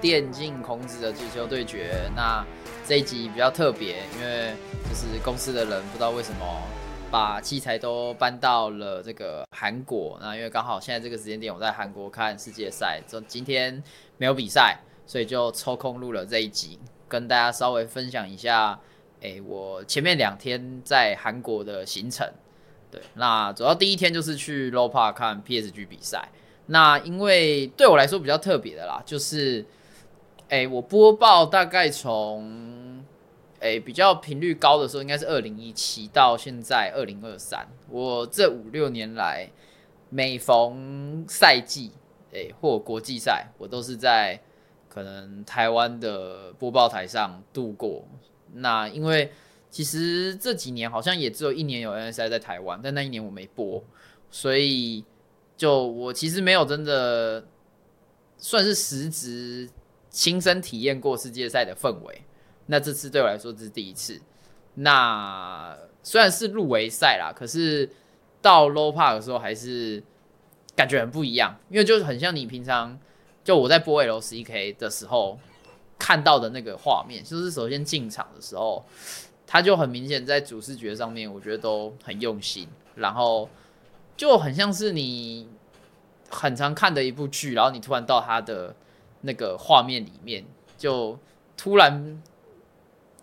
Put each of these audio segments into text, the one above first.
电竞孔子的足球对决。那这一集比较特别，因为就是公司的人不知道为什么把器材都搬到了这个韩国。那因为刚好现在这个时间点我在韩国看世界赛，就今天没有比赛，所以就抽空录了这一集，跟大家稍微分享一下。诶，我前面两天在韩国的行程。对，那主要第一天就是去 Low Park 看 PSG 比赛。那因为对我来说比较特别的啦，就是，哎，我播报大概从，哎比较频率高的时候，应该是二零一七到现在二零二三。我这五六年来，每逢赛季，哎或国际赛，我都是在可能台湾的播报台上度过。那因为。其实这几年好像也只有一年有 NSI 在台湾，但那一年我没播，所以就我其实没有真的算是实质亲身体验过世界赛的氛围。那这次对我来说这是第一次。那虽然是入围赛啦，可是到 Low Park 的时候还是感觉很不一样，因为就是很像你平常就我在播 LCK 的时候看到的那个画面，就是首先进场的时候。他就很明显在主视觉上面，我觉得都很用心，然后就很像是你很常看的一部剧，然后你突然到他的那个画面里面，就突然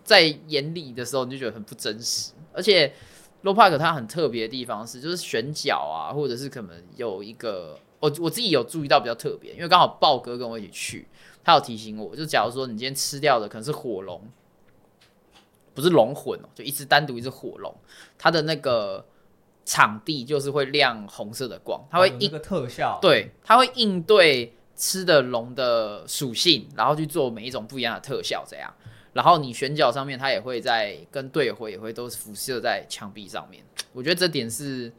在眼里的时候，你就觉得很不真实。而且 Low Park 它很特别的地方是，就是选角啊，或者是可能有一个，我我自己有注意到比较特别，因为刚好豹哥跟我一起去，他有提醒我，就假如说你今天吃掉的可能是火龙。不是龙魂哦，就一只单独一只火龙，它的那个场地就是会亮红色的光，它会一个特效，对，它会应对吃的龙的属性，然后去做每一种不一样的特效，这样，然后你选角上面，它也会在跟队友也会都是辐射在墙壁上面，我觉得这点是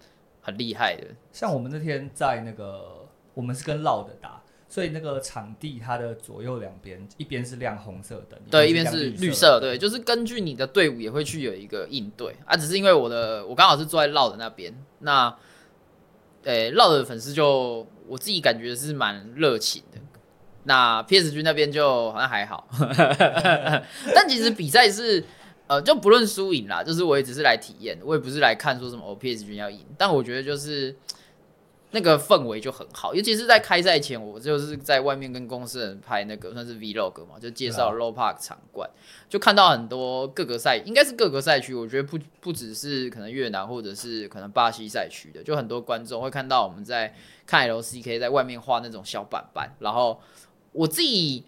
很厉害的。像我们那天在那个，我们是跟绕的打。所以那个场地，它的左右两边，一边是亮红色的，对，一边是绿色，对，就是根据你的队伍也会去有一个应对啊。只是因为我的我刚好是坐在绕的那边，那，诶，绕的粉丝就我自己感觉是蛮热情的。那 PSG 那边就好像还好，但其实比赛是呃，就不论输赢啦，就是我也只是来体验，我也不是来看说什么 PSG 要赢，但我觉得就是。那个氛围就很好，尤其是在开赛前，我就是在外面跟公司人拍那个算是 vlog 嘛，就介绍 low park 场馆，就看到很多各个赛，应该是各个赛区，我觉得不不只是可能越南或者是可能巴西赛区的，就很多观众会看到我们在看 LCK 在外面画那种小板板，然后我自己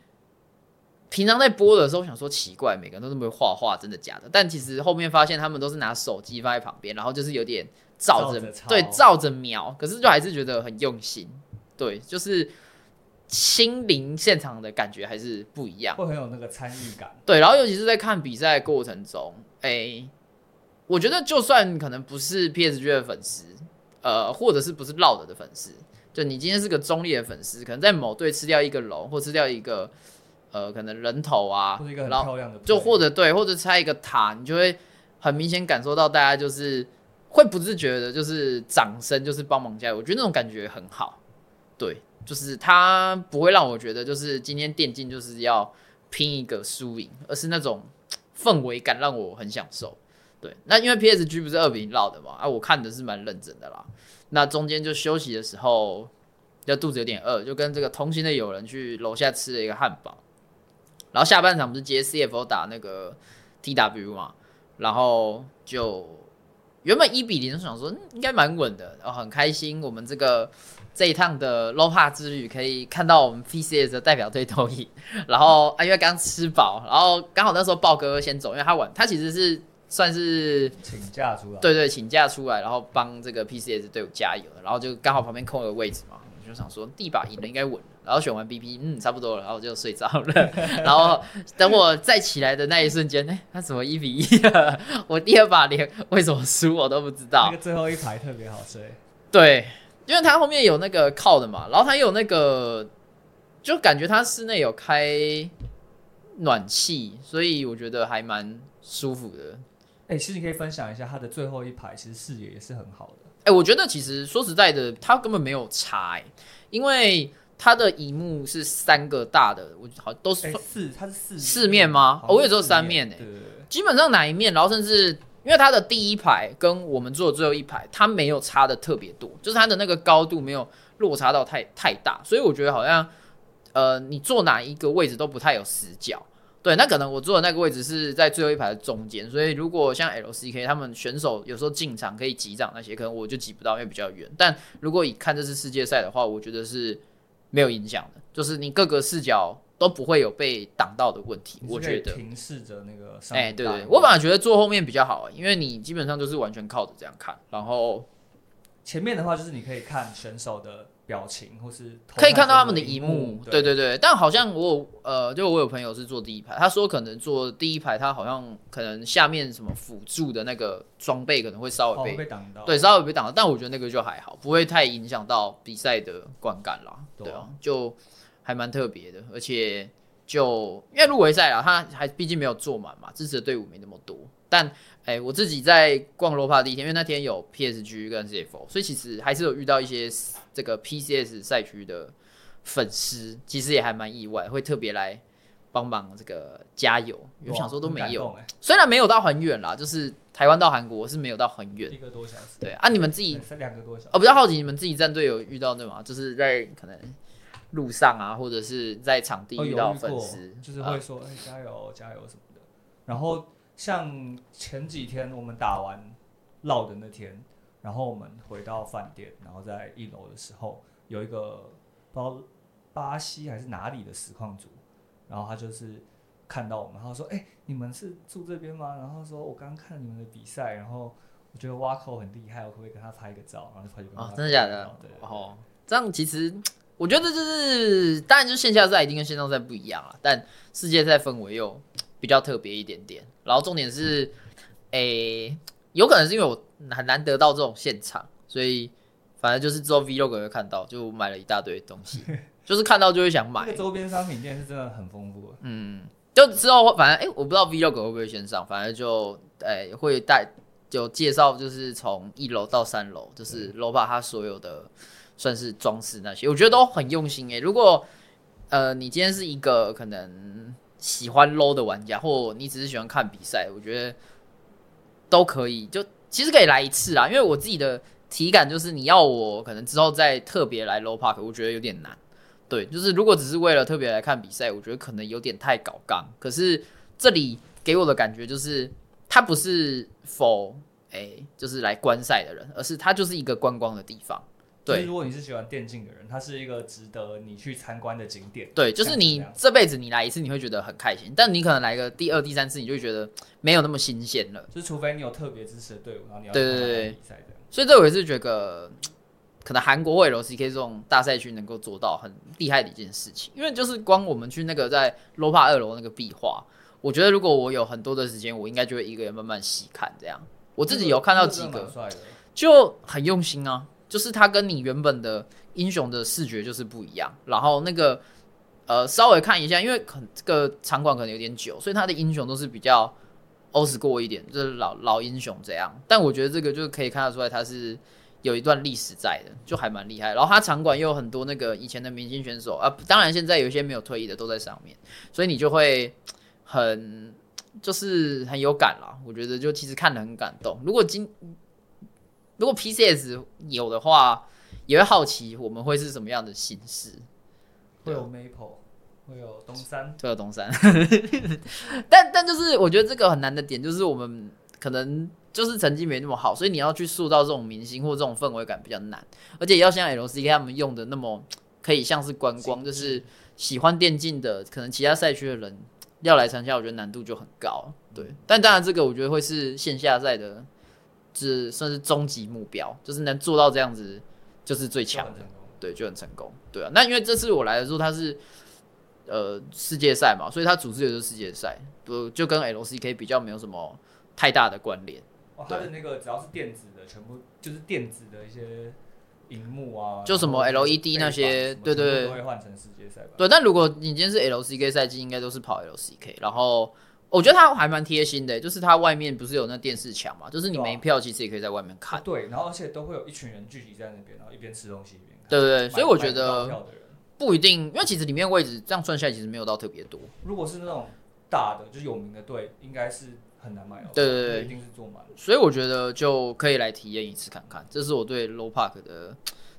平常在播的时候想说奇怪，每个人都这么会画画，真的假的？但其实后面发现他们都是拿手机放在旁边，然后就是有点。照着对照着描，可是就还是觉得很用心，对，就是亲临现场的感觉还是不一样，会很有那个参与感。对，然后尤其是在看比赛过程中，哎，我觉得就算可能不是 PSG 的粉丝，呃，或者是不是 Loud 的粉丝，就你今天是个中立的粉丝，可能在某队吃掉一个龙，或吃掉一个呃可能人头啊，然后就或者对，或者拆一个塔，你就会很明显感受到大家就是。会不自觉的，就是掌声，就是帮忙加油。我觉得那种感觉很好，对，就是他不会让我觉得，就是今天电竞就是要拼一个输赢，而是那种氛围感让我很享受。对，那因为 PSG 不是二比零落的嘛，啊，我看的是蛮认真的啦。那中间就休息的时候，就肚子有点饿，就跟这个同行的友人去楼下吃了一个汉堡。然后下半场不是接 CFO 打那个 TW 嘛，然后就。原本一比零，想说应该蛮稳的，然后很开心。我们这个这一趟的 low 帕之旅，可以看到我们 PCS 的代表队投影。然后啊，因为刚吃饱，然后刚好那时候豹哥先走，因为他晚，他其实是算是请假出来，对对，请假出来，然后帮这个 PCS 队伍加油然后就刚好旁边空了个位置嘛，我就想说第一把赢了应该稳。然后选完 BP，嗯，差不多了，然后就睡着了。然后等我再起来的那一瞬间，哎，他怎么一比一了？我第二把连为什么输我都不知道。那个最后一排特别好睡。对，因为他后面有那个靠的嘛，然后他有那个，就感觉他室内有开暖气，所以我觉得还蛮舒服的。哎，其实你可以分享一下他的最后一排，其实视野也是很好的。哎，我觉得其实说实在的，它根本没有差，因为。它的荧幕是三个大的，我好都是哎四，它是四四面吗我也只有三面哎对对对，基本上哪一面，然后甚至因为它的第一排跟我们坐的最后一排，它没有差的特别多，就是它的那个高度没有落差到太太大，所以我觉得好像呃，你坐哪一个位置都不太有死角。对，那可能我坐的那个位置是在最后一排的中间，所以如果像 LCK 他们选手有时候进场可以击掌那些，可能我就挤不到，因为比较远。但如果以看这次世界赛的话，我觉得是没有影响的，就是你各个视角都不会有被挡到的问题。我觉得，平视着那个上哎、对对，我反而觉得坐后面比较好、因为你基本上就是完全靠着这样看，然后前面的话就是你可以看选手的表情，或是可以看到他们的选手荧荧幕，对对对对。但好像我有呃，就我有朋友是坐第一排，他说可能坐第一排，他好像可能下面什么辅助的那个装备可能会稍哦微被、被挡到，对稍微被挡到，但我觉得那个就还好，不会太影响到比赛的观感啦。对啊对啊，就还蛮特别的，而且就因为入围赛啊，他还毕竟没有坐满嘛，支持的队伍没那么多。但哎、我自己在逛罗帕第一天，因为那天有 PSG 跟 CFO，所以其实还是有遇到一些这个 PCS 赛区的粉丝，其实也还蛮意外，会特别来帮忙这个加油。我想说都没有，虽然没有到很远啦，就是台湾到韩国是没有到很远。一个多小时，对啊，你们自己对，三两个多小时。哦，比较好奇你们自己战队有遇到那吗？就是在可能路上啊，或者是在场地哦遇到粉丝，就是啊会说哎、加油加油什么的。然后像前几天我们打完闹的那天，然后我们回到饭店，然后在一楼的时候，有一个不知道巴西还是哪里的实况组，然后他就是看到我们，他说：“哎、你们是住这边吗？”然后说：“我刚刚看了你们的比赛，然后我觉得挖口很厉害，我可不可以跟他拍一个照？”然后就跑去跟他哦，真的假的？对，哦，这样其实我觉得就是，当然就线下赛一定跟线上赛不一样啊，但世界赛氛围又比较特别一点点。然后重点是，诶、有可能是因为我很难得到这种现场，所以反正就是之后 vlog 会看到，就买了一大堆东西，就是看到就会想买那个。周边商品店是真的很丰富。嗯，就之后反正哎、我不知道 vlog 会不会先上，反正就哎、会带就介绍，就是从一楼到三楼，就是楼把它所有的算是装饰那些，我觉得都很用心哎、如果呃你今天是一个可能喜欢 low 的玩家，或你只是喜欢看比赛，我觉得都可以，就其实可以来一次啦。因为我自己的体感就是，你要我可能之后再特别来 low park，我觉得有点难。对，就是如果只是为了特别来看比赛，我觉得可能有点太搞纲。可是这里给我的感觉就是，它不是否哎、就是来观赛的人，而是它就是一个观光的地方。对就是如果你是喜欢电竞的人，它是一个值得你去参观的景点。对，就是你像这辈子你来一次，你会觉得很开心，但你可能来个第二、第三次，你就会觉得没有那么新鲜了。就是除非你有特别支持的队伍，然后你要对对对比赛的。所以这我也是觉得，可能韩国或 LCK 这种大赛区能够做到很厉害的一件事情。因为就是光我们去那个在 LOPA 二楼那个壁画，我觉得如果我有很多的时间，我应该就会一个人慢慢细看这样。我自己有看到几个就很用心啊，就是它跟你原本的英雄的视觉就是不一样。然后那个呃，稍微看一下，因为可这个场馆可能有点久，所以它的英雄都是比较 old school 一点，就是老老英雄这样。但我觉得这个就可以看得出来，它是有一段历史在的，就还蛮厉害。然后它场馆又有很多那个以前的明星选手啊，当然现在有一些没有退役的都在上面，所以你就会很。就是很有感啦，我觉得就其实看得很感动。如果今如果 PCS 有的话，也会好奇我们会是什么样的形式。会有 Maple，会有东山，会有东山，但但就是我觉得这个很难的点，就是我们可能就是成绩没那么好，所以你要去塑造这种明星或这种氛围感比较难，而且也要像 LCK 他们用的那么可以像是观光，就是喜欢电竞的，可能其他赛区的人要来参加，我觉得难度就很高。对，但当然这个我觉得会是线下赛的，这算是终极目标，就是能做到这样子就是最强的。对，就很成功。对啊，那因为这次我来的时候，它是呃世界赛嘛，所以它组织的就是世界赛，不就跟 LCK 比较没有什么太大的关联。哦，它的那个只要是电子的，全部就是电子的一些荧幕啊，就什么 LED 那些对对都会换成世界赛吧。对，但如果你今天是 LCK 赛季，应该都是跑 LCK，然后。我觉得他还蛮贴心的，就是它外面不是有那电视墙嘛，就是你没票其实也可以在外面看啊。对，然后而且都会有一群人聚集在那边，然后一边吃东西一边看。对对对，所以我觉得不一定，因为其实里面位置这样算下来其实没有到特别多。如果是那种大的，就是有名的队，应该是很难买到。对对对一定是坐满。所以我觉得就可以来体验一次看看，这是我对 Low Park 的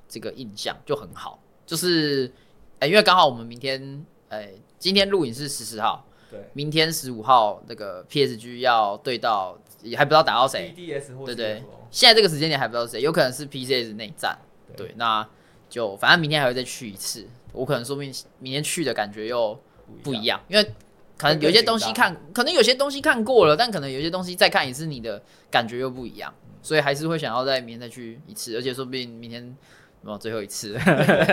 这个印象就很好。就是，哎、因为刚好我们明天，哎、今天录影是十四号，对明天十五号那个 PSG 要对到，也还不知道打到谁。，BDS 或对对现在这个时间点还不知道谁，有可能是 PCS 内战。对对，那就反正明天还会再去一次，我可能说不定明天去的感觉又不一样。样，因为可能有些东西看，可能有些东西看过了，但可能有些东西再看一次，你的感觉又不一样，所以还是会想要在明天再去一次，而且说不定明天。哦，最后一次。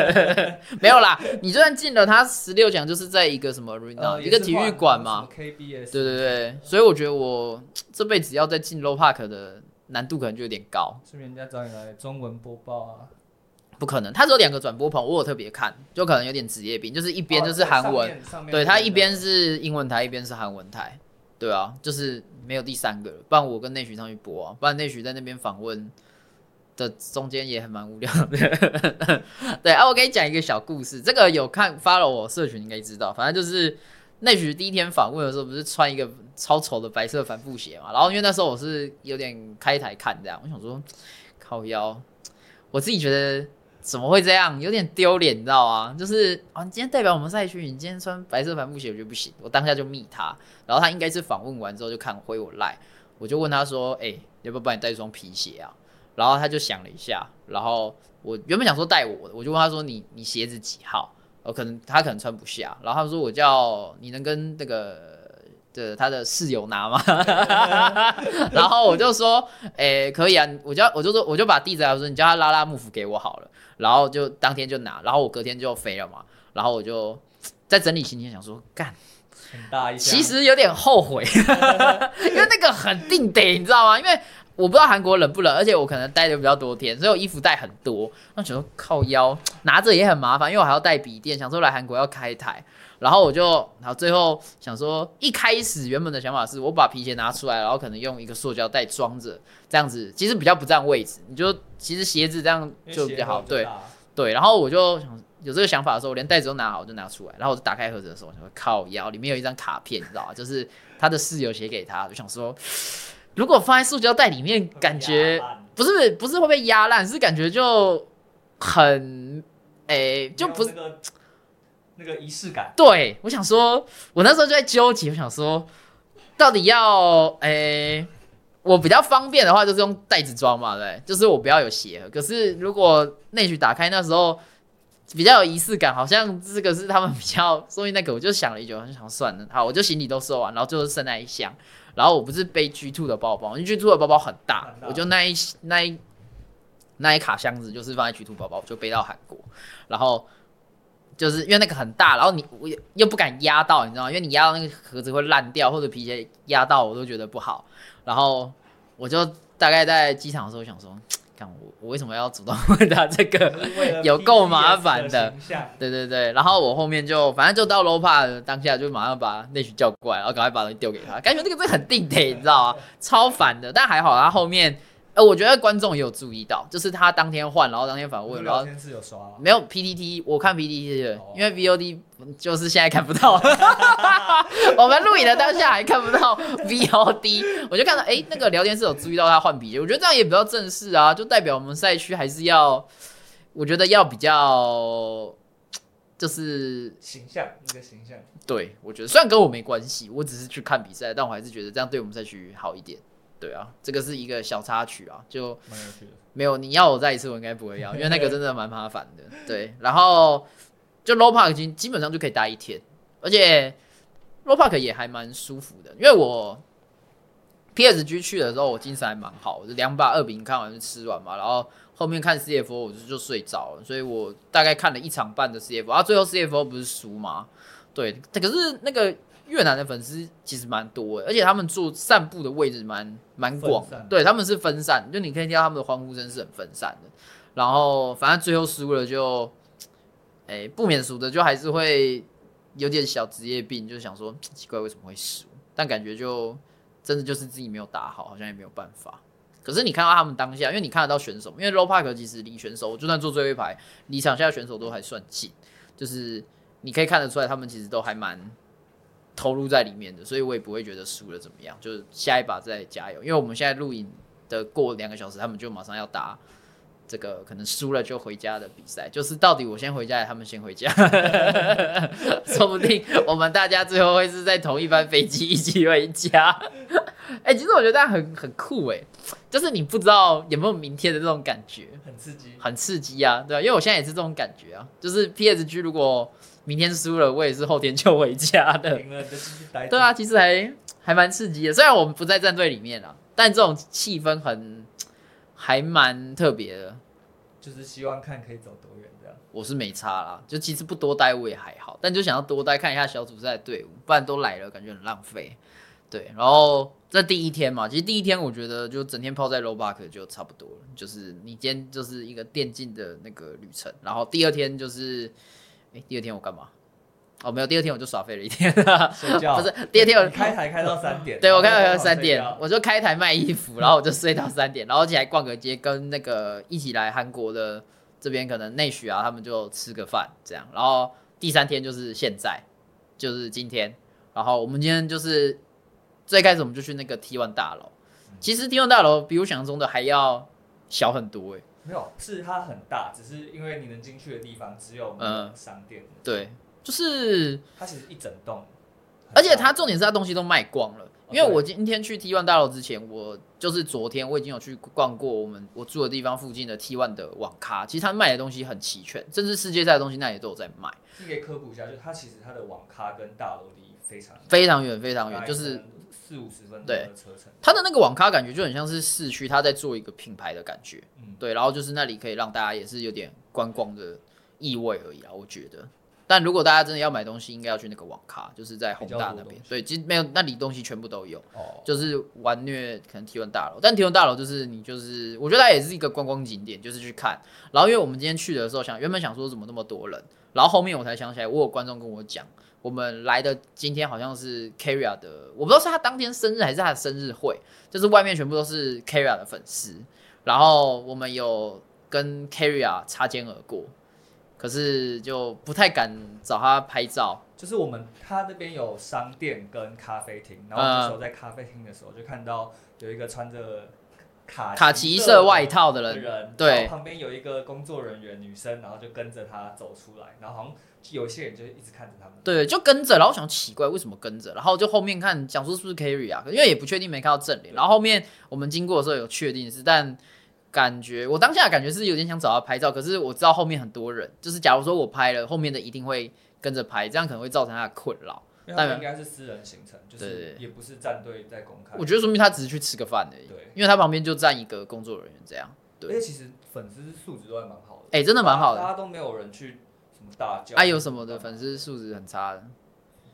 没有啦！你就算进了他十六强，就是在一个什么 arena、呃一个体育馆嘛，，KBS 对对对，所以我觉得我这辈子要再进 low park 的难度可能就有点高。顺便人家找你来中文播报啊，不可能，他只有两个转播棚，我有特别看，就可能有点职业病，就是一边就是韩文，对，它一边是英文台，一边是韩文台，对啊，就是没有第三个了，不然我跟内许上去播啊，不然内许在那边访问的中间也很蛮无聊的。对啊，我给你讲一个小故事，这个有看 follow 我社群应该知道，反正就是那许第一天访问的时候，不是穿一个超丑的白色帆布鞋嘛，然后因为那时候我是有点开台看这样，我想说靠腰，我自己觉得。怎么会这样？有点丢脸，你知道吗？就是啊，你今天代表我们赛区，你今天穿白色帆布鞋，我觉得不行。我当下就密他，然后他应该是访问完之后就看回我赖，我就问他说：“哎、要不要帮你带一双皮鞋啊？”然后他就想了一下，然后我原本想说带我的，我就问他说：“你你鞋子几号？”哦，可能他可能穿不下，然后他说：“我叫你能跟那个的他的室友拿吗？” 然后我就说：“哎、可以啊。”我叫我就说我就把地址来说，你叫他拉拉幕府给我好了。然后就当天就拿，然后我隔天就飞了嘛，然后我就在整理心情，想说干，很大一，其实有点后悔，因为那个很定得，你知道吗？因为我不知道韩国冷不冷，而且我可能待的比较多天，所以我衣服带很多，那觉得靠腰拿着也很麻烦，因为我还要带笔电，想说来韩国要开台。然后我就，然后最后想说，一开始原本的想法是我把皮鞋拿出来，然后可能用一个塑胶袋装着，这样子其实比较不占位置，你就其实鞋子这样就比较好，对对，然后我就想有这个想法的时候，我连袋子都拿好，我就拿出来，然后我就打开盒子的时候，我想说靠腰，里面有一张卡片，你知道吗？就是他的室友写给他，我就想说，如果放在塑胶袋里面，感觉不是不是会被压烂，是感觉就很，诶、就不是那个那个仪式感，对，我想说，我那时候就在纠结，我想说，到底要诶、我比较方便的话，就是用袋子装嘛，对，就是我不要有鞋盒。可是如果内局打开那时候比较有仪式感，好像这个是他们比较，所以那个我就想了一久，我就想算了，好，我就行李都收完，然后最后剩那一箱，然后我不是背 G two 的包包，因为 G two 的包包很大，我就那一那一那一卡箱子就是放在 G two 包包，就背到韩国，然后。就是因为那个很大，然后你我又又不敢压到，你知道吗？因为你压到那个盒子会烂掉，或者皮鞋压到我都觉得不好。然后我就大概在机场的时候想说，看我我为什么要主动 问他这个？有够麻烦的。对对对，然后我后面就反正就到 low pa 当下就马上把那群叫过来，然后赶快把东西丢给他，感觉这个真的很定的，你知道吗？超烦的，但还好他后面，呃，我觉得观众也有注意到，就是他当天换，然后当天反问，然后聊天室有刷吗，没有 PPT，我看 PPT 因为 VOD 就是现在看不到，我们录影的当下还看不到 VOD，我就看到哎、诶那个聊天室有注意到他换笔记，我觉得这样也比较正式啊，就代表我们赛区还是要，我觉得要比较，就是形象那个形象，对我觉得虽然跟我没关系，我只是去看比赛，但我还是觉得这样对我们赛区好一点。对啊，这个是一个小插曲啊，就蛮有趣的。没有，你要我再一次，我应该不会要，因为那个真的蛮麻烦的。对，然后就 low park 基基本上就可以待一天，而且 low park 也还蛮舒服的，因为我 PSG 去的时候我精神还蛮好，我就两把二比零看完就吃完嘛，然后后面看 CFO 我就就睡着了，所以我大概看了一场半的 CFO，啊最后 CFO 不是输吗？对，可是那个越南的粉丝其实蛮多的，而且他们做散步的位置蛮蛮广，的对，他们是分散，就你可以听到他们的欢呼声是很分散的。然后反正最后输了就，哎、不免俗的就还是会有点小职业病，就是想说奇怪为什么会输，但感觉就真的就是自己没有打好，好像也没有办法。可是你看到他们当下，因为你看得到选手，因为 low park 其实离选手就算坐最后一排，离场下的选手都还算近。就是你可以看得出来，他们其实都还蛮投入在里面的，所以我也不会觉得输了怎么样，就是下一把再加油。因为我们现在录影的过两个小时，他们就马上要打这个可能输了就回家的比赛，就是到底我先回家，他们先回家，说不定我们大家最后会是在同一班飞机一起回家。哎、其实我觉得很很酷哎，就是你不知道有没有明天的这种感觉。很刺激。很刺激啊，对啊，因为我现在也是这种感觉啊，就是 PSG 如果明天输了，我也是后天就回家的。对啊，其实还还蛮刺激的，虽然我们不在战队里面啊，但这种气氛很还蛮特别的。就是希望看可以走多远这样。我是没差啦，就其实不多待我也还好，但就想要多待看一下小组赛的队伍，不然都来了感觉很浪费。对，然后这第一天嘛，其实第一天我觉得就整天泡在 low park 就差不多了，就是你今天就是一个电竞的那个旅程，然后第二天就是，哎，第二天我干嘛？哦，没有，第二天我就耍废了一天，睡觉不是第二天我你开台开到三点。对我开台三点，我就开台卖衣服，然后我就睡到三点，然后起来逛个街，跟那个一起来韩国的这边可能内许啊，他们就吃个饭这样，然后第三天就是现在，就是今天，然后我们今天就是最开始我们就去那个 T one 大楼，其实 T one 大楼比我想象中的还要小很多诶、没有，是它很大，只是因为你能进去的地方只有那嗯。商店。对，就是它其实一整栋，而且它重点是它东西都卖光了。因为我今天去 T One 大楼之前，我就是昨天我已经有去逛过我们我住的地方附近的 T One 的网咖，其实他卖的东西很齐全，甚至世界赛的东西那里都有在卖，你可以科普一下，就是它其实它的网咖跟大楼离非常非常远非常远，就是四五十分钟对的车程。它的那个网咖感觉就很像是市区，它在做一个品牌的感觉，嗯，对，然后就是那里可以让大家也是有点观光的意味而已啊，我觉得。但如果大家真的要买东西，应该要去那个网咖，就是在宏大那边比较多东。西对，其实没有那里东西全部都有。哦，就是玩虐可能提问大楼，但提问大楼就是你就是我觉得它也是一个观光景点，就是去看。然后因为我们今天去的时候想原本想说怎么那么多人，然后后面我才想起来，我有观众跟我讲，我们来的今天好像是 Karia 的，我不知道是他当天生日还是他的生日会，就是外面全部都是 Karia 的粉丝，然后我们有跟 Karia 擦肩而过，可是就不太敢找他拍照，就是我们他那边有商店跟咖啡厅，然后那时候在咖啡厅的时候就看到有一个穿着卡卡其色外套的人，人，对旁边有一个工作人员女生，然后就跟着他走出来，然后好像有一些人就一直看着他们。对，就跟着，然后我想奇怪为什么跟着，然后就后面看讲说是不是 Carry 啊，因为也不确定没看到正脸，然后后面我们经过的时候有确定是，但感觉我当下感觉是有点想找他拍照，可是我知道后面很多人，就是假如说我拍了，后面的一定会跟着拍，这样可能会造成他的困扰。应该是私人行程，就是也不是战队在公开。我觉得说明他只是去吃个饭而已，对，因为他旁边就站一个工作人员这样，对因为其实粉丝素质都还蛮好的，哎、真的蛮好的。大家都没有人去什么大叫。啊，有什么的粉丝素质很差的，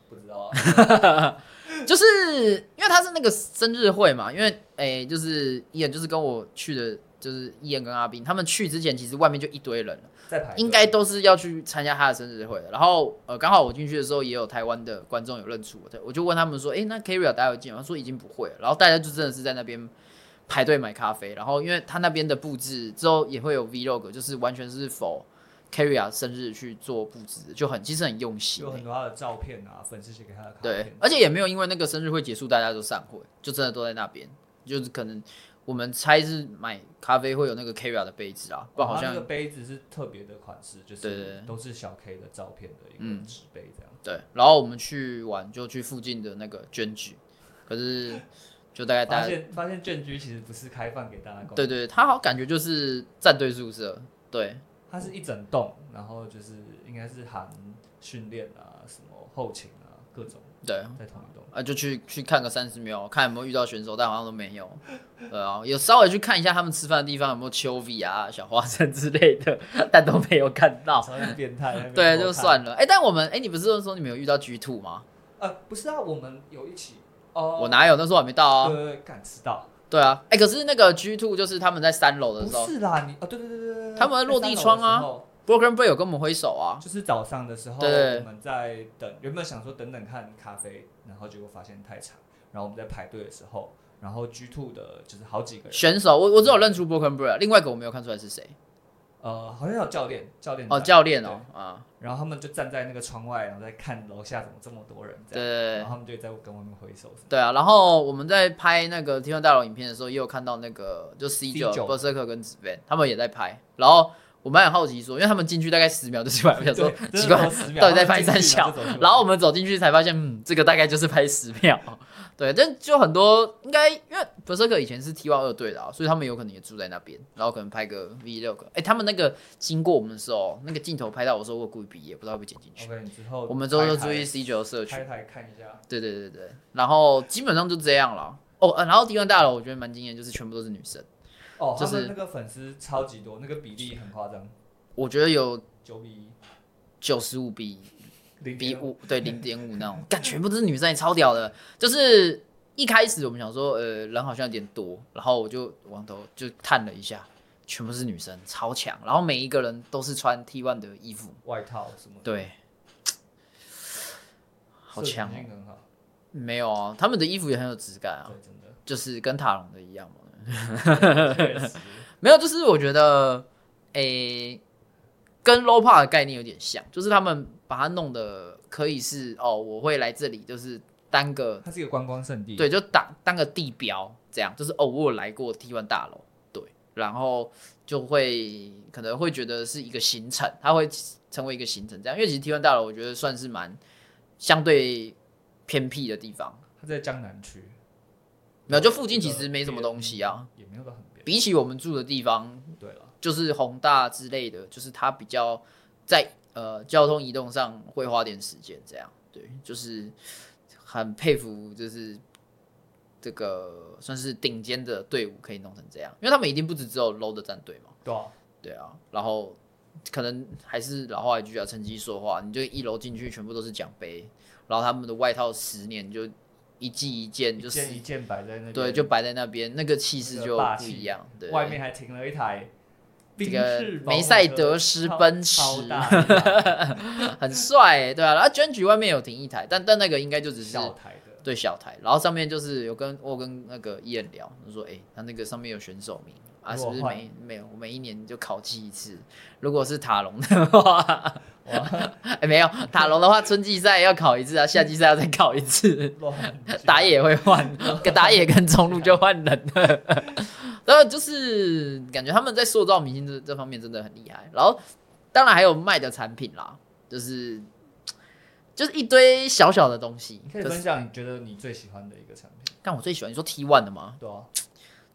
不知道啊，就是因为他是那个生日会嘛，因为哎、就是伊恩就是跟我去的，就是伊恩跟阿斌他们去之前，其实外面就一堆人了，在排应该都是要去参加他的生日会的。然后呃，刚好我进去的时候，也有台湾的观众有认出我的，我就问他们说，诶、那 Carry 大家有进吗？他说已经不会了。然后大家就真的是在那边排队买咖啡，然后因为他那边的布置之后也会有 Vlog，就是完全是否 Carry 生日去做布置，就很其实很用心、欸有很多他的照片啊，粉丝写给他的卡对，，而且也没有因为那个生日会结束，大家都散会，就真的都在那边。就是可能我们猜是买咖啡会有那个 Kara 的杯子啊，不然好像哦那个杯子是特别的款式，就是都是小 K 的照片的一嗯个纸杯这样。对。然后我们去玩就去附近的那个捐居，可是就大概大发家现发现捐居其实不是开放给大家逛，对，对，他好感觉就是战队宿舍，对它是一整栋，然后就是应该是含训练啊、什么后勤啊各种对。在同一栋。啊，就去去看个三十秒，看有没有遇到选手，但好像都没有。对啊，有稍微去看一下他们吃饭的地方有没有丘比啊、小花生之类的，但都没有看到。变态，对，就算了。哎、但我们哎、你不是说你们有遇到 G Two 吗？呃，不是啊，我们有一起哦，我哪有？那时候还没到啊。对对对，敢迟到？对啊，哎、可是那个 G Two 就是他们在三楼的时候是啦，你哦，对对对对他们在落地窗啊，Broken Bay 有跟我们挥手啊。就是早上的时候，对我们在等，原本想说等等看咖啡，然后结果发现太长，然后我们在排队的时候，然后 G Two 的就是好几个人，选手，我我只有认出 Broken Bay，另外一个我没有看出来是谁。呃，好像有教练，教练哦，教练哦，啊，然后他们就站在那个窗外，然后在看楼下怎么这么多人，对然后他们就在跟外面挥手。对啊。然后我们在拍那个 T 1大楼影片的时候，也有看到那个就 C 九 Berserker 跟紫 van 他们也在拍，然后我们很好奇说，因为他们进去大概十秒就出来，我想说对奇怪，真的有10秒到底在拍三小然后我们走进去才发现，嗯，这个大概就是拍十秒。对，但就很多应该因为 Berserker 以前是 T 1二队的啊，所以他们有可能也住在那边，然后可能拍个 V 六个。哎，他们那个经过我们的时候，那个镜头拍到我的时候，我故意比也不知道被剪进去。OK，你之后我们之后就注意 C 九的社区，拍。台看一下。对对对对，然后基本上就这样了。哦，呃然后迪万大楼我觉得蛮惊艳，就是全部都是女生，哦，就是那个粉丝超级多，那个比例很夸张，我觉得有九比一，九十五比零比五，对零点五那种，干全部都是女生，也超屌的。就是一开始我们想说，呃，人好像有点多，然后我就往头就探了一下，全部是女生，超强。然后每一个人都是穿 T one 的衣服，外套什么的，对，好强哦。很好，没有啊，他们的衣服也很有质感啊，真的。就是跟塔隆的一样嘛。没有，就是我觉得，诶、跟 low p a 的概念有点像，就是他们把它弄得可以是哦，我会来这里，就是当个它是一个观光圣地，对，就当当个地标这样，就是哦，我有来过 T one 大楼，对，然后就会可能会觉得是一个行程，它会成为一个行程这样，因为其实 T one 大楼我觉得算是蛮相对偏僻的地方，它在江南区，没有，就附近其实没什么东西啊，也没有到很边。比起我们住的地方，对了，就是宏大之类的，就是它比较在呃交通移动上会花点时间，这样对，就是很佩服，就是这个算是顶尖的队伍可以弄成这样，因为他们一定不只只有 low 的战队嘛，对啊，对啊，然后可能还是老话一句啊，成绩说话，你就一楼进去全部都是奖杯，然后他们的外套十年就一季一件，就一是件一件摆在那，对，就摆在那边，那个气势就不一样，对，外面还停了一台这个梅赛德斯奔驰。很帅、欸，对啊。然后捐举外面有停一台，但但那个应该就只是小台的，对小台，然后上面就是有跟我跟那个伊人聊，他说哎、欸他那个上面有选手名啊，是不是每每没有我每一年就考绩一次？如果是塔隆的话，哎、没有塔隆的话，春季赛要考一次啊，夏季赛要再考一次。打野会换，跟打野跟中路就换人了。然后就是感觉他们在塑造明星这这方面真的很厉害。然后当然还有卖的产品啦，就是就是一堆小小的东西你。可以分享你觉得你最喜欢的一个产品，但我最喜欢你说 T one 的吗？对啊，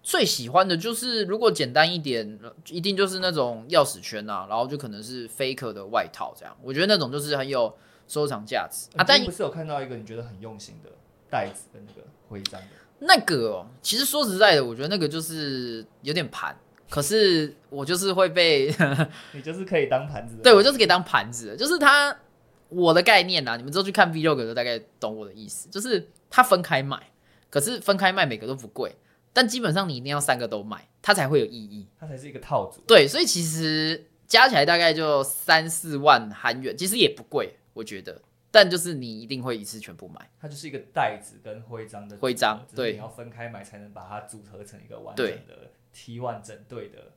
最喜欢的就是如果简单一点，一定就是那种钥匙圈啊，然后就可能是 Faker 的外套这样。我觉得那种就是很有收藏价值啊。但你不是有看到一个你觉得很用心的袋子跟那个徽章的，那个、哦，其实说实在的，我觉得那个就是有点盘，可是我就是会被，你就是可以当盘子的，对我就是可以当盘子的，就是它我的概念啦，你们之后去看 Vlog 就大概懂我的意思，就是它分开卖，可是分开卖每个都不贵，但基本上你一定要三个都买，它才会有意义。它才是一个套组，对，所以其实加起来大概就三四万韩元，其实也不贵，我觉得，但就是你一定会一次全部买。它就是一个袋子跟徽章的徽章对你要分开买才能把它组合成一个完整的 T one 整队的，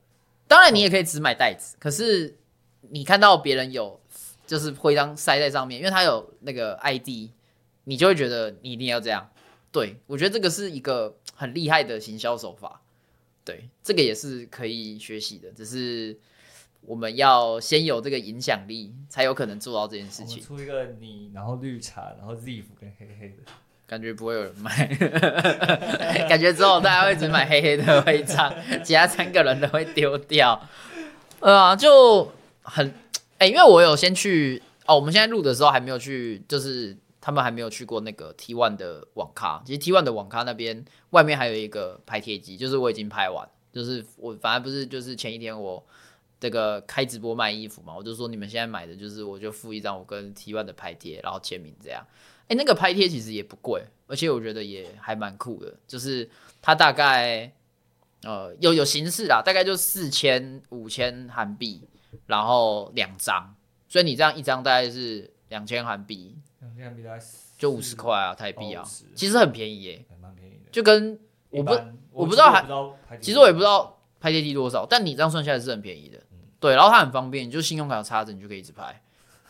当然，你也可以只买袋子，可是你看到别人有就是徽章塞在上面，因为它有那个 ID，你就会觉得你一定要这样。对我觉得这个是一个很厉害的行销手法，对，这个也是可以学习的，只是我们要先有这个影响力，才有可能做到这件事情。出一个你，然后绿茶，然后 Z 跟黑黑的，感觉不会有人买，感觉之后大家会只买黑黑的徽章，其他三个人都会丢掉。呃、啊，就很哎、因为我有先去哦，我们现在录的时候还没有去，就是他们还没有去过那个 T one 的网咖。其实 T one 的网咖那边外面还有一个拍贴机，就是我已经拍完，就是我反正不是就是前一天我这个开直播卖衣服嘛，我就说你们现在买的就是我就附一张我跟 T one 的拍贴，然后签名这样。哎、那个拍贴其实也不贵，而且我觉得也还蛮酷的，就是它大概呃有有形式啦，大概就四千五千韩币，然后两张，所以你这样一张大概是两千韩币，两千比大概就五十块啊台币啊。哦，50其实很便宜耶，还蛮便宜的。就跟我不一般我不知道还其实我也不知道拍贴机多少，但你这样算下来是很便宜的，对，然后它很方便，你就信用卡插着你就可以一直拍。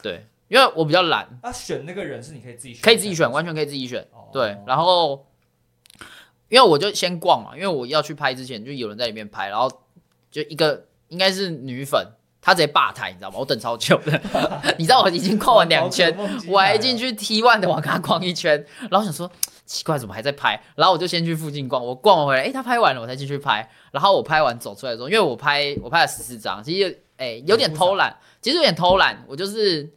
对，因为我比较懒，那选那个人是你可以自己选，可以自己选，完全可以自己选。哦。对，然后因为我就先逛嘛，因为我要去拍之前就有人在里面拍，然后就一个应该是女粉，她直接霸台，你知道吗？我等超久的，你知道我已经逛完两圈，我还进去 T one 的网咖逛一圈，然后想说奇怪怎么还在拍，然后我就先去附近逛，我逛完回来，诶，他拍完了我才进去拍，然后我拍完走出来的时候，因为我拍我拍了十四张，其实诶有点偷懒，其实有点偷懒，我就是。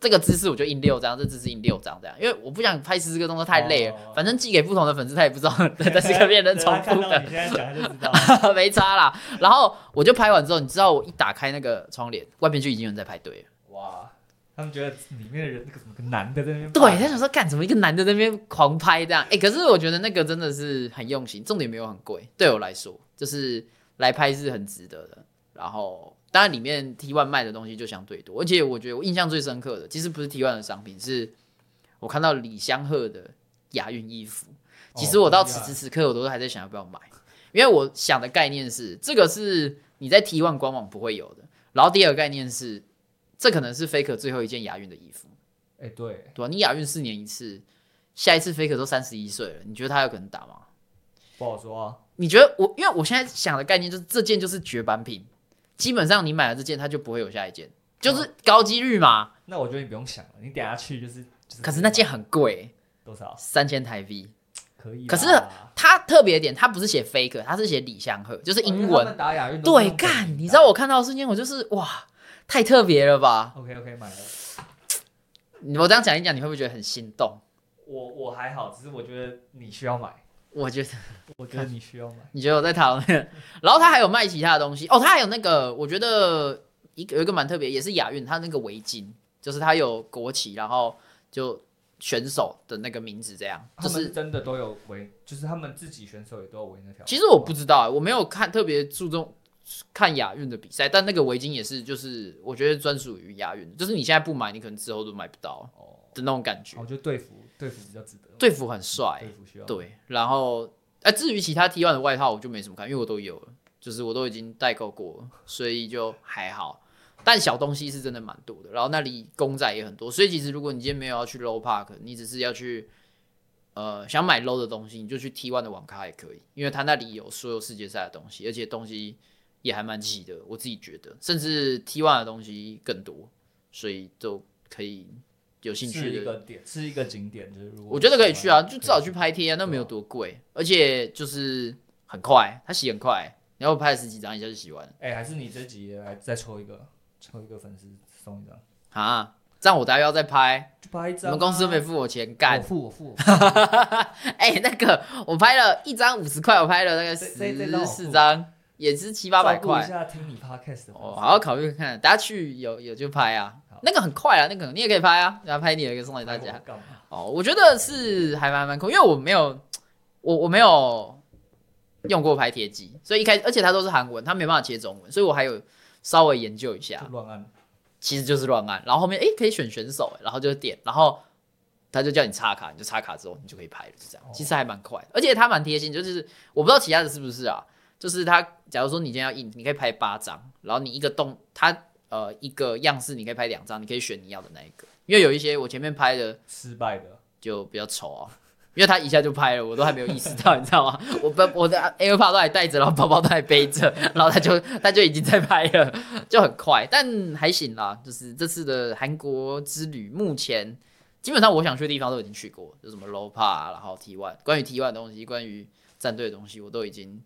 这个姿势我就印六张，这姿势印六张这样，因为我不想拍十四个动作太累了，哦反正寄给不同的粉丝，他也不知道但是个变成重复的对他看到你，现在讲就知道。没差啦。然后我就拍完之后，你知道我一打开那个窗帘，外面就已经有人在排队了。哇，他们觉得里面的人那个什么个男的在那边对，他想说干什么一个男的在那边狂拍这样，哎、可是我觉得那个真的是很用心，重点没有很贵，对我来说就是来拍是很值得的。然后当然里面 T one 卖的东西就相对多，而且我觉得我印象最深刻的，其实不是 T one 的商品，是我看到李香赫的亚运衣服。其实我到此时此刻，我都还在想要不要买，因为我想的概念是，这个是你在 T one 官网不会有的。然后第二个概念是，这可能是 Faker 最后一件亚运的衣服。哎、对，对啊，你亚运四年一次，下一次 Faker 都三十一岁了，你觉得他有可能打吗？不好说啊。你觉得我，因为我现在想的概念就是这件就是绝版品，基本上你买了这件，它就不会有下一件，就是高几率嘛。那我觉得你不用想了，你等下去就是就是。可是那件很贵，多少？三千台币。可以。可是它特别点，它不是写 Faker，它是写李相赫，就是英文。打亚运对，干，你知道我看到的瞬间，我就是哇，太特别了吧？OK OK 买了。我这样讲一讲，你会不会觉得很心动？我我还好，只是我觉得你需要买，我觉得。我觉得你需要买。你觉得我在讨论？然后他还有卖其他的东西哦，他还有那个，我觉得一个有一个蛮特别，也是亚运，他那个围巾，就是他有国旗，然后就选手的那个名字这样，就是真的都有围，就是他们自己选手也都有围那条。其实我不知道、欸，我没有看特别注重看亚运的比赛，但那个围巾也是，就是我觉得专属于亚运，就是你现在不买，你可能之后都买不到哦，的那种感觉我。觉得队服队服比较值得。队服很帅队，服需要。对，然后哎、至于其他 T one 的外套，我就没什么看，因为我都有了，就是我都已经代购过了，所以就还好。但小东西是真的蛮多的，然后那里公仔也很多，所以其实如果你今天没有要去 low park，你只是要去呃想买 low 的东西，你就去 T one 的网咖也可以，因为它那里有所有世界赛的东西，而且东西也还蛮齐的，我自己觉得，甚至 T one 的东西更多，所以就可以有兴趣的一个点，是一个景点，就是如果我觉得可以去啊，就至少去拍贴啊，那没有多贵，而且就是很快，它洗很快，然后拍了十几张一下就洗完了哎、还是你这集来再抽一个，抽一个粉丝送一张，啊。这样我大家要再拍，就拍一张、啊。你们公司都没付我钱干我。付我付。哎、那个我拍了一张五十块，我拍了大概这这这张十四张，也是七八百块一块。下听你 podcast 的哦，好好考虑看看，大家去有有就拍啊好，那个很快啊，那个你也可以拍啊，然后拍你的一个送给大家？哦，我觉得是还蛮蛮酷，因为我没有，我我没有用过拍贴机，所以一开而且它都是韩文，它没办法切中文，所以我还有稍微研究一下，乱按。其实就是乱按，然后后面诶可以选选手，然后就点，然后他就叫你插卡，你就插卡之后你就可以拍了，就这样，其实还蛮快，而且它蛮贴心，就是我不知道其他的是不是啊，就是它假如说你今天要印，你可以拍八张，然后你一个动它呃一个样式你可以拍两张，你可以选你要的那一个，因为有一些我前面拍的。失败的，就比较丑啊，因为他一下就拍了，我都还没有意识到，你知道吗？我不我的 AirPod 都还带着，然后包包都还背着，然后他就他就已经在拍了，就很快，但还行啦。就是这次的韩国之旅，目前基本上我想去的地方都已经去过，就什么 Low Pa，然后 T One，关于 T One 的东西，关于战队的东西，我都已经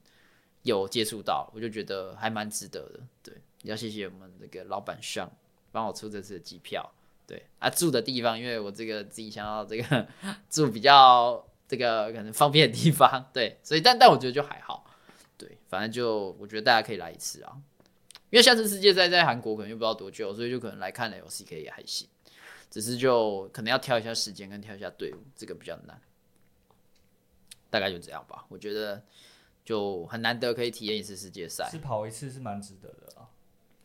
有接触到，我就觉得还蛮值得的。对，要谢谢我们这个老板上帮我出这次的机票。对啊，住的地方，因为我这个自己想要这个 住比较这个可能方便的地方，对，所以但但我觉得就还好，对，反正就我觉得大家可以来一次啊，因为下次世界赛在韩国可能又不知道多久，所以就可能来看 LCK 也还行，只是就可能要挑一下时间跟挑一下队伍，这个比较难，大概就这样吧，我觉得就很难得可以体验一次世界赛，是跑一次是蛮值得的啊，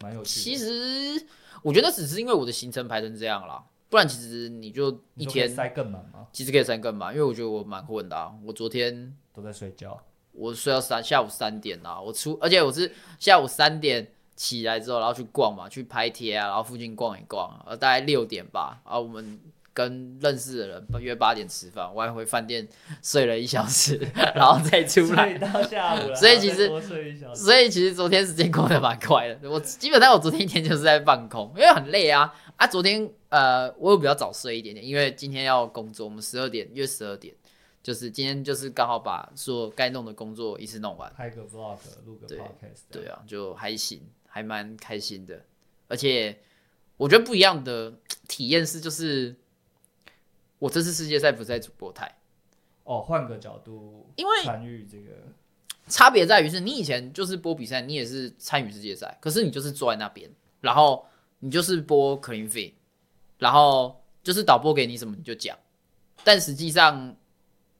蛮有趣的。其实我觉得只是因为我的行程排成这样啦，不然其实你就一天塞更满吗？其实可以塞更嘛，因为我觉得我蛮混的啊。我昨天都在睡觉。我睡到三下午三点啊，我出，而且我是下午三点起来之后，然后去逛嘛，去拍贴啊，然后附近逛一逛，呃，大概六点吧，然后我们跟认识的人约八点吃饭，我还回饭店睡了一小时，然后再出来。到下午了，所以其实。所以其实昨天时间过得蛮快的，我基本上我昨天一天就是在放空，因为很累啊啊！昨天呃，我又比较早睡一点点，因为今天要工作，我们十二点约十二点，就是今天就是刚好把所有该弄的工作一次弄完。拍个 vlog，录个对 podcast，对啊，就还行，还蛮开心的。而且我觉得不一样的体验是，就是我这次世界赛不在主播台，哦，换个角度，因为参与这个，差别在于是你以前就是播比赛，你也是参与世界赛，可是你就是坐在那边，然后你就是播 clean feed，然后就是导播给你什么你就讲，但实际上，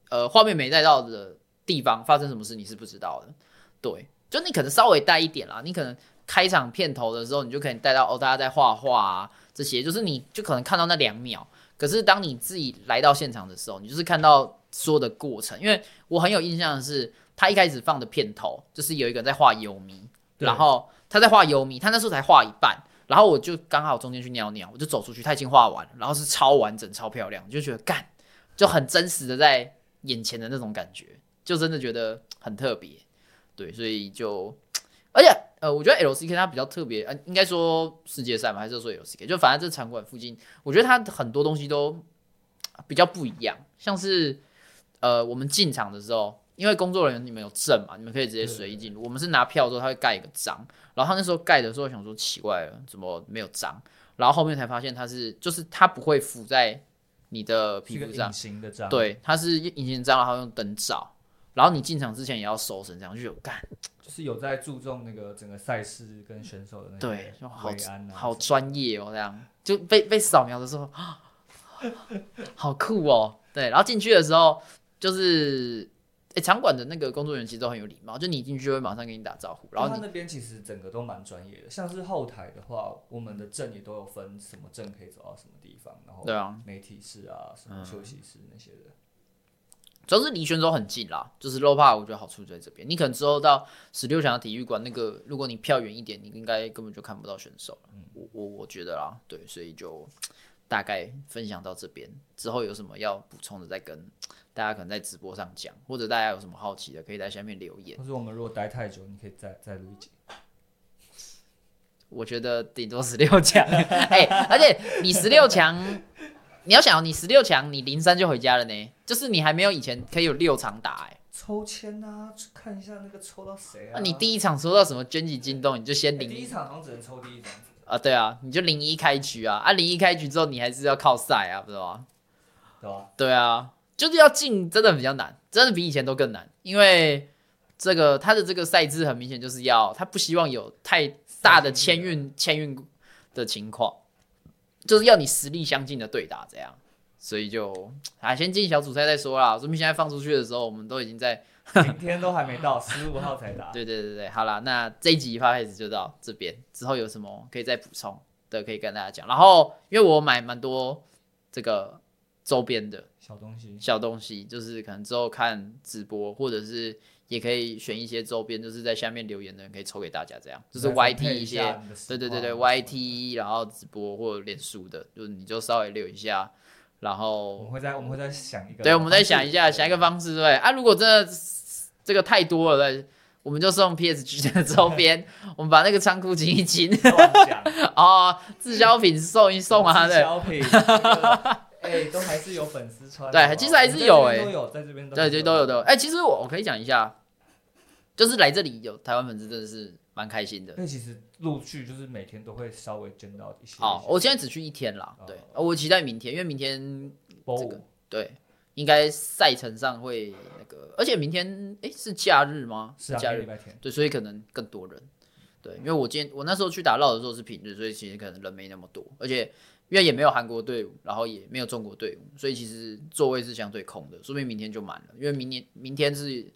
呃，画面没带到的地方发生什么事你是不知道的，对，就你可能稍微带一点啦，你可能开场片头的时候，你就可以带到哦，大家在画画啊这些，就是你就可能看到那两秒，可是当你自己来到现场的时候，你就是看到所有的过程，因为我很有印象的是。他一开始放的片头就是有一个人在画优迷，然后他在画优迷，他那时候才画一半，然后我就刚好中间去尿尿，我就走出去，他已经画完了，然后是超完整、超漂亮，就觉得干就很真实的在眼前的那种感觉，就真的觉得很特别，对，所以就而且呃，我觉得 LCK 它比较特别，呃，应该说世界赛嘛，还是说 LCK，就反正这场馆附近，我觉得它很多东西都比较不一样，像是呃，我们进场的时候。因为工作人员你们有证嘛，你们可以直接随意进入。我们是拿票之后，他会盖一个章，然后他那时候盖的时候想说奇怪了，怎么没有章？然后后面才发现它是，就是它不会附在你的皮肤上隐，形的章，，对，它是隐形章，然后用灯照，然后你进场之前也要收身，这样就有干，就是有在注重那个整个赛事跟选手的那对些就好安啊，好专业哦，这样就被被扫描的时候，好酷哦，对，然后进去的时候就是。哎，场馆的那个工作人员其实都很有礼貌，就你一进去就会马上跟你打招呼，然后那边其实整个都蛮专业的，像是后台的话，我们的证也都有分什么证可以走到什么地方，然后对啊，媒体室啊，什么休息室那些的。主要是离选手很近啦，就是 low park，我觉得好处就在这边。你可能之后到十六强的体育馆，那个如果你票远一点，你应该根本就看不到选手了。我我我觉得啦，对，所以就大概分享到这边。之后有什么要补充的，再跟大家可能在直播上讲，或者大家有什么好奇的，可以在下面留言。或是我们如果待太久，你可以再再录一集。我觉得顶多十六强，哎、而且你十六强，你要想，你十六强，你零三就回家了呢，就是你还没有以前可以有六场打、哎。抽签啊，去看一下那个抽到谁啊？那、你第一场抽到什么捐级金动，你就先哎零一第一场好像只能抽第一张，啊，对啊，你就零一开局啊，啊零一开局之后你还是要靠赛啊，不是吗？对啊？对啊，就是要进真的比较难，真的比以前都更难，因为这个他的这个赛制很明显就是要他不希望有太大的签运签运的情况，就是要你实力相近的对打这样，所以就啊先进小组赛再说啦，说明现在放出去的时候，我们都已经在 明天都还没到，十五号才打。对 对对对，好啦，那这一集发开始就到这边，之后有什么可以再补充的，可以跟大家讲。然后，因为我买蛮多这个周边的。小东西，小东西，就是可能之后看直播，或者是也可以选一些周边，就是在下面留言的人可以抽给大家，这样就是 YT 一些对对对对，YT，然后直播或者脸书的，就是你就稍微留一下，然后我们会再我们会再想一个，对，我们再想一下，想一个方式，对啊？如果真的这个太多了，对，我们就送 PSG 的 周边，我们把那个仓库清一清，哦，滞销品送一送啊，对，滞销 哎，都还是有粉丝穿的，对其实还是有哎都有，在这边都对对都有都有。哎、其实我我可以讲一下，就是来这里有台湾粉丝真的是蛮开心的。那其实陆续就是每天都会稍微见到一些。哦，我现在只去一天啦，对，哦我期待明天，因为明天这个对应该赛程上会那个，而且明天哎、是假日吗？是啊，假日礼，拜天，对，所以可能更多人。对，因为我今天我那时候去打绕的时候是平日，所以其实可能人没那么多，而且因为也没有韩国队伍，然后也没有中国队伍，所以其实座位是相对空的，说明明天就满了。因为明年明天是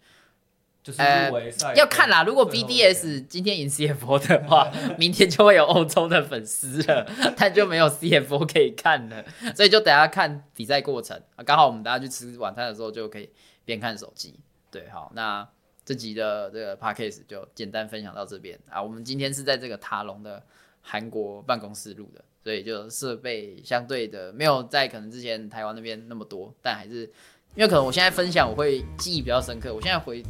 就是呃入围赛要看啦，如果 BDS 今天赢 CFO 的话，明天就会有欧洲的粉丝了，但就没有 CFO 可以看了，所以就等下看比赛过程啊。刚好我们大家去吃晚餐的时候就可以边看手机。对，好，那这集的这个 podcast 就简单分享到这边啊。我们今天是在这个塔隆的韩国办公室录的，所以就设备相对的没有在可能之前台湾那边那么多，但还是因为可能我现在分享我会记忆比较深刻。我现在回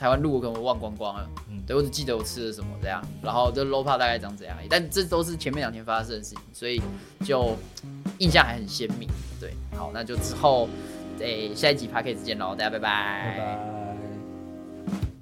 台湾路，我可能忘光光了，嗯对我只记得我吃了什么这样，然后这 low 泡大概长怎样但这都是前面两天发生的事情，所以就印象还很鲜明。对，好，那就之后诶、下一集 p a c k a g e 见喽，大家拜拜拜。